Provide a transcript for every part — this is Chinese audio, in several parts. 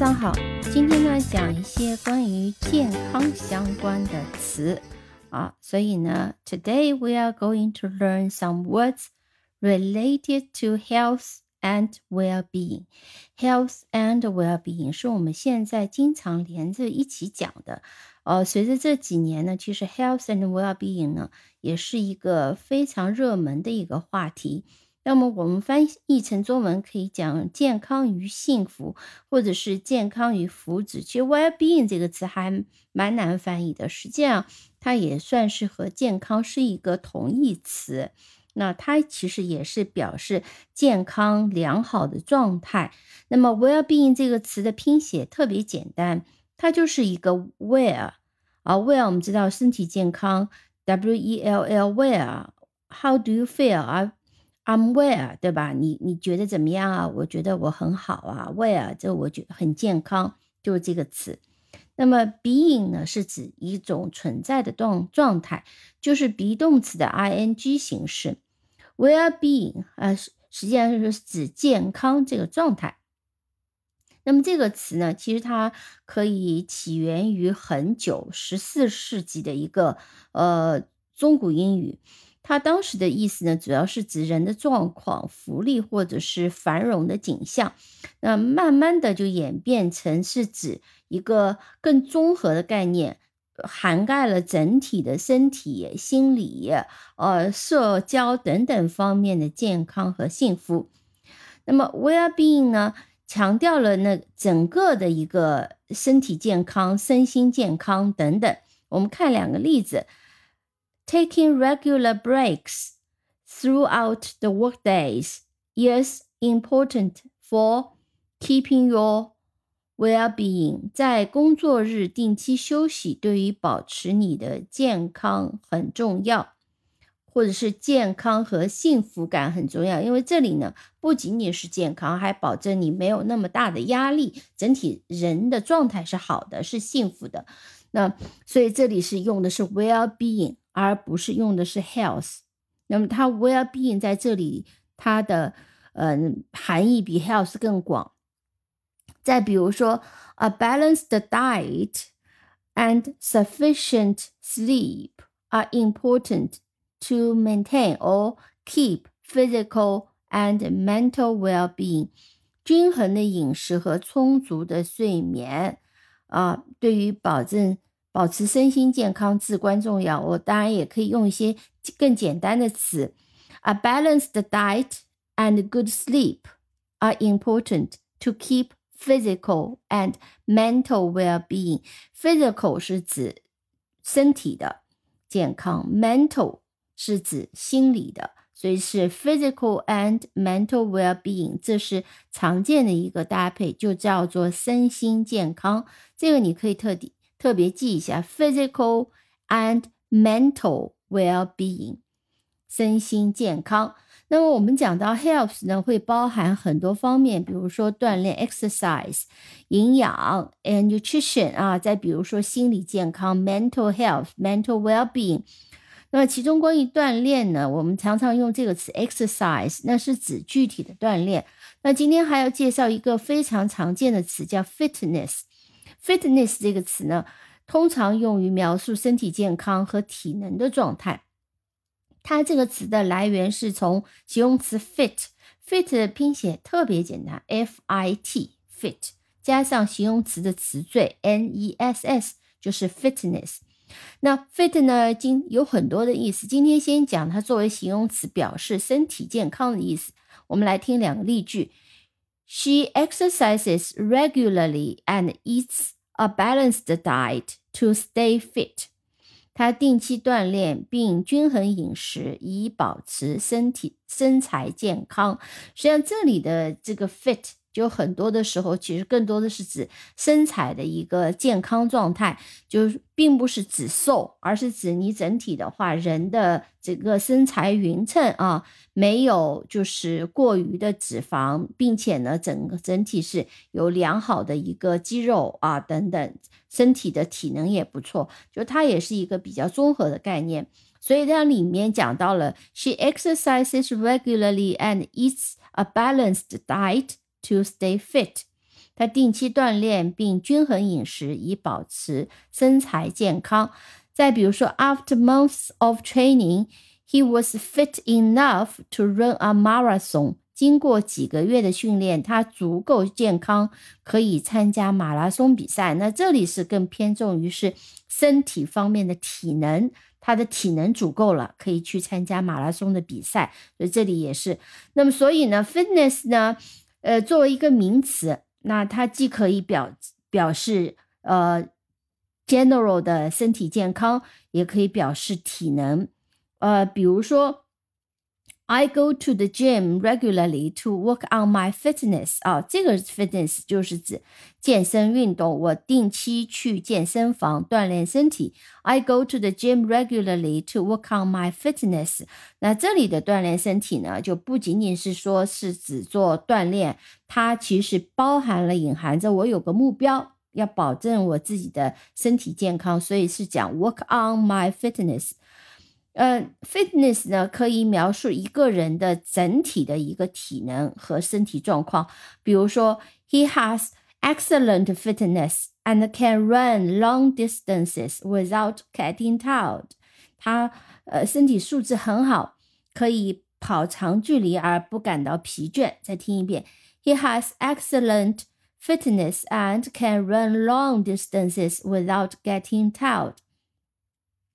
上好，今天呢讲一些关于健康相关的词啊，所以呢，Today we are going to learn some words related to health and well-being. Health and well-being 是我们现在经常连着一起讲的。呃，随着这几年呢，其实 health and well-being 呢也是一个非常热门的一个话题。那么我们翻译成中文可以讲健康与幸福，或者是健康与福祉。其实 well-being 这个词还蛮难翻译的，实际上它也算是和健康是一个同义词。那它其实也是表示健康良好的状态。那么 well-being 这个词的拼写特别简单，它就是一个 well 啊，well 我们知道身体健康，W-E-L-L well，How do you feel 啊？I'm well，对吧？你你觉得怎么样啊？我觉得我很好啊，well，这我觉得很健康，就是这个词。那么 being 呢，是指一种存在的状状态，就是 be 动词的 ing 形式。Well-being 啊，实际上是指健康这个状态。那么这个词呢，其实它可以起源于很久，十四世纪的一个呃中古英语。它当时的意思呢，主要是指人的状况、福利或者是繁荣的景象。那慢慢的就演变成是指一个更综合的概念，涵盖了整体的身体、心理、呃社交等等方面的健康和幸福。那么 well-being 呢，强调了那整个的一个身体健康、身心健康等等。我们看两个例子。Taking regular breaks throughout the workdays is important for keeping your well-being。在工作日定期休息对于保持你的健康很重要，或者是健康和幸福感很重要。因为这里呢，不仅仅是健康，还保证你没有那么大的压力，整体人的状态是好的，是幸福的。那所以这里是用的是 well-being。而不是用的是 health，那么它 well-being 在这里它的嗯含义比 health 更广。再比如说，a balanced diet and sufficient sleep are important to maintain or keep physical and mental well-being。均衡的饮食和充足的睡眠啊，对于保证。 保持身心健康至关重要。我当然也可以用一些更简单的词：A balanced diet and good sleep are important to keep physical and mental well-being. Physical 是指身体的健康，mental 是指心理的，所以是 physical and mental well-being。这是常见的一个搭配，就叫做身心健康。这个你可以特地。特别记一下，physical and mental well-being，身心健康。那么我们讲到 health 呢，会包含很多方面，比如说锻炼 exercise、营养 and nutrition 啊，再比如说心理健康 mental health、mental well-being。那么其中关于锻炼呢，我们常常用这个词 exercise，那是指具体的锻炼。那今天还要介绍一个非常常见的词，叫 fitness。Fitness 这个词呢，通常用于描述身体健康和体能的状态。它这个词的来源是从形容词 fit，fit 的拼写特别简单，F-I-T，fit 加上形容词的词缀 N-E-S-S，就是 fitness。那 fit 呢，今有很多的意思。今天先讲它作为形容词表示身体健康的意思。我们来听两个例句。She exercises regularly and eats a balanced diet to stay fit. 他定期锻炼并均衡饮食，以保持身体身材健康。实际上，这里的这个 fit。就很多的时候，其实更多的是指身材的一个健康状态，就是并不是指瘦，而是指你整体的话，人的这个身材匀称啊，没有就是过于的脂肪，并且呢，整个整体是有良好的一个肌肉啊等等，身体的体能也不错，就它也是一个比较综合的概念。所以它里面讲到了，She exercises regularly and eats a balanced diet。To stay fit，她定期锻炼并均衡饮食，以保持身材健康。再比如说，After months of training, he was fit enough to run a marathon。经过几个月的训练，他足够健康，可以参加马拉松比赛。那这里是更偏重于是身体方面的体能，他的体能足够了，可以去参加马拉松的比赛。所以这里也是。那么所以呢，fitness 呢，呃，作为一个名词，那它既可以表表示呃 general 的身体健康，也可以表示体能。呃，比如说。I go to the gym regularly to work on my fitness 啊，这个 fitness 就是指健身运动。我定期去健身房锻炼身体。I go to the gym regularly to work on my fitness。那这里的锻炼身体呢，就不仅仅是说是只做锻炼，它其实包含了隐含着我有个目标，要保证我自己的身体健康，所以是讲 work on my fitness。呃，fitness 呢可以描述一个人的整体的一个体能和身体状况。比如说，He has excellent fitness and can run long distances without getting tired。他呃身体素质很好，可以跑长距离而不感到疲倦。再听一遍，He has excellent fitness and can run long distances without getting tired。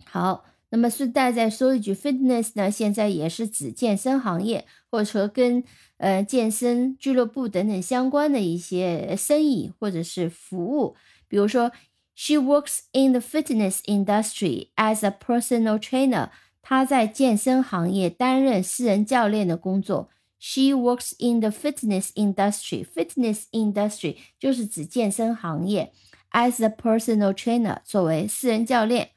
好。那么顺带再说一句，fitness 呢，现在也是指健身行业，或者说跟呃健身俱乐部等等相关的一些生意或者是服务。比如说，she works in the fitness industry as a personal trainer。她在健身行业担任私人教练的工作。She works in the fitness industry。fitness industry 就是指健身行业，as a personal trainer 作为私人教练。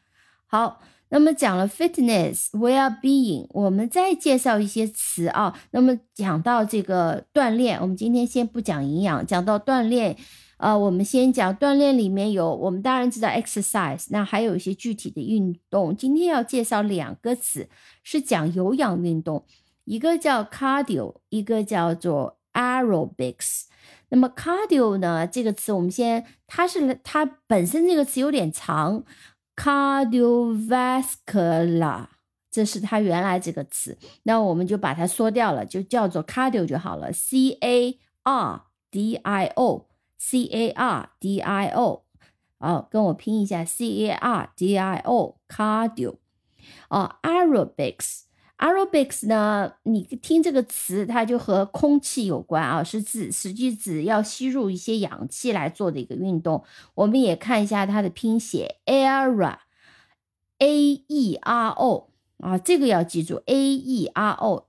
好。那么讲了 fitness well being，我们再介绍一些词啊。那么讲到这个锻炼，我们今天先不讲营养，讲到锻炼，呃，我们先讲锻炼里面有，我们当然知道 exercise，那还有一些具体的运动。今天要介绍两个词，是讲有氧运动，一个叫 cardio，一个叫做 aerobics。那么 cardio 呢这个词，我们先，它是它本身这个词有点长。cardiovascular，这是它原来这个词，那我们就把它缩掉了，就叫做 cardio 就好了。c a r d i o，c a r d i o，哦，跟我拼一下，c a r d i o，cardio。哦 Aerobics 呢？你听这个词，它就和空气有关啊，是指实际指要吸入一些氧气来做的一个运动。我们也看一下它的拼写，aero，a e r o 啊，这个要记住，a e r o，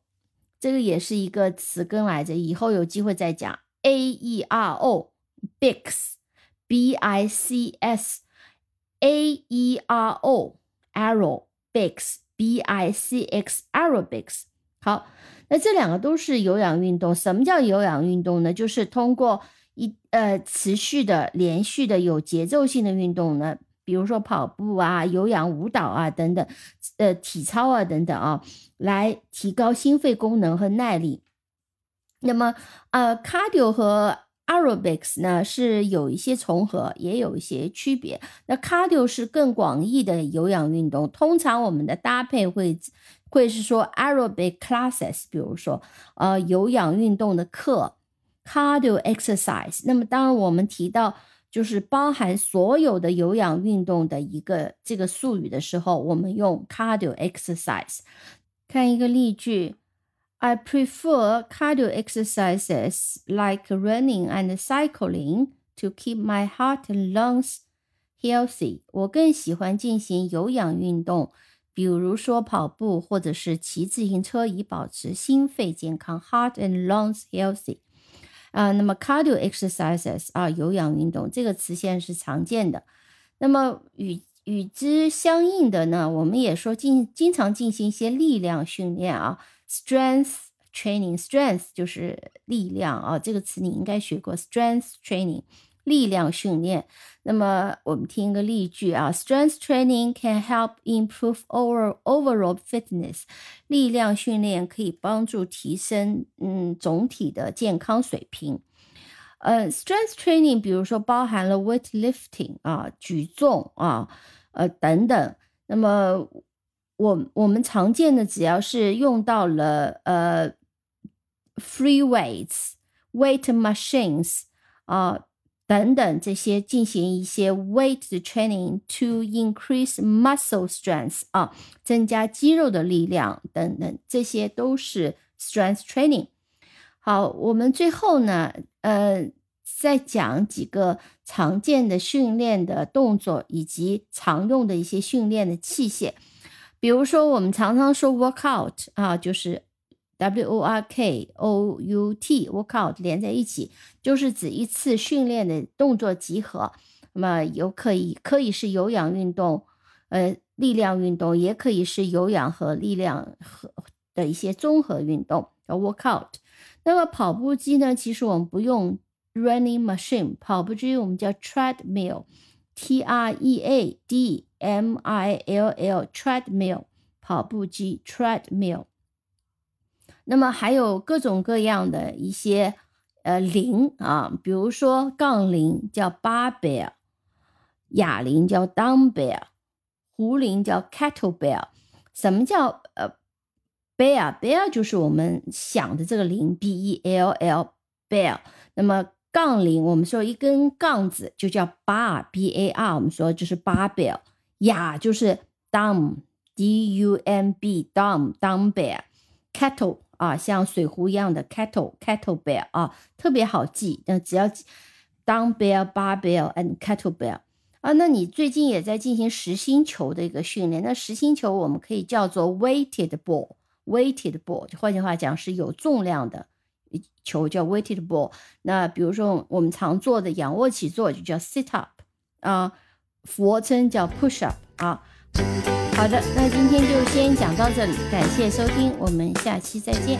这个也是一个词根来着，以后有机会再讲。a e r o bics，b i c s，a e r o aerobics。B I C X aerobics。好，那这两个都是有氧运动。什么叫有氧运动呢？就是通过一呃持续的、连续的、有节奏性的运动呢，比如说跑步啊、有氧舞蹈啊等等，呃，体操啊等等啊，来提高心肺功能和耐力。那么，呃，cardio 和 Aerobics 呢是有一些重合，也有一些区别。那 Cardio 是更广义的有氧运动，通常我们的搭配会会是说 Aerobic classes，比如说呃有氧运动的课，Cardio exercise。那么当我们提到就是包含所有的有氧运动的一个这个术语的时候，我们用 Cardio exercise。看一个例句。I prefer cardio exercises like running and cycling to keep my heart and lungs healthy. 我更喜欢进行有氧运动，比如说跑步或者是骑自行车，以保持心肺健康 （heart and lungs healthy）。啊，那么 cardio exercises 啊，有氧运动这个词现在是常见的。那么与与之相应的呢，我们也说进经常进行一些力量训练啊。Strength training，strength 就是力量啊，这个词你应该学过。Strength training，力量训练。那么我们听一个例句啊，Strength training can help improve over overall fitness。力量训练可以帮助提升嗯总体的健康水平。呃，strength training，比如说包含了 weightlifting 啊，举重啊，呃等等。那么我我们常见的只要是用到了呃 free weights、weight machines 啊等等这些进行一些 weight training to increase muscle strength 啊，增加肌肉的力量等等，这些都是 strength training。好，我们最后呢，呃，再讲几个常见的训练的动作以及常用的一些训练的器械。比如说，我们常常说 workout 啊，就是 W O R K O U T，workout 连在一起，就是指一次训练的动作集合。那么有可以可以是有氧运动，呃，力量运动，也可以是有氧和力量和的一些综合运动，叫 workout。那么跑步机呢？其实我们不用 running machine，跑步机我们叫 treadmill，T R E A D M I L L，treadmill，跑步机 treadmill。那么还有各种各样的一些呃铃啊，比如说杠铃叫 barbell，哑铃叫 dumbbell，壶铃叫 kettlebell。什么叫呃？Bell bell 就是我们想的这个铃，B E L L bell。那么杠铃，我们说一根杠子就叫 bar，B A R。我们说就是 barbell。哑就是 dumb，D U M B dumb dumbbell。Kettle 啊，像水壶一样的 kettle kettlebell 啊，特别好记。那只要 dumbbell barbell and kettlebell 啊。那你最近也在进行实心球的一个训练，那实心球我们可以叫做 weighted ball。weighted ball，换句话讲是有重量的球叫 weighted ball。那比如说我们常做的仰卧起坐就叫 sit up 啊，俯卧撑叫 push up 啊。好的，那今天就先讲到这里，感谢收听，我们下期再见。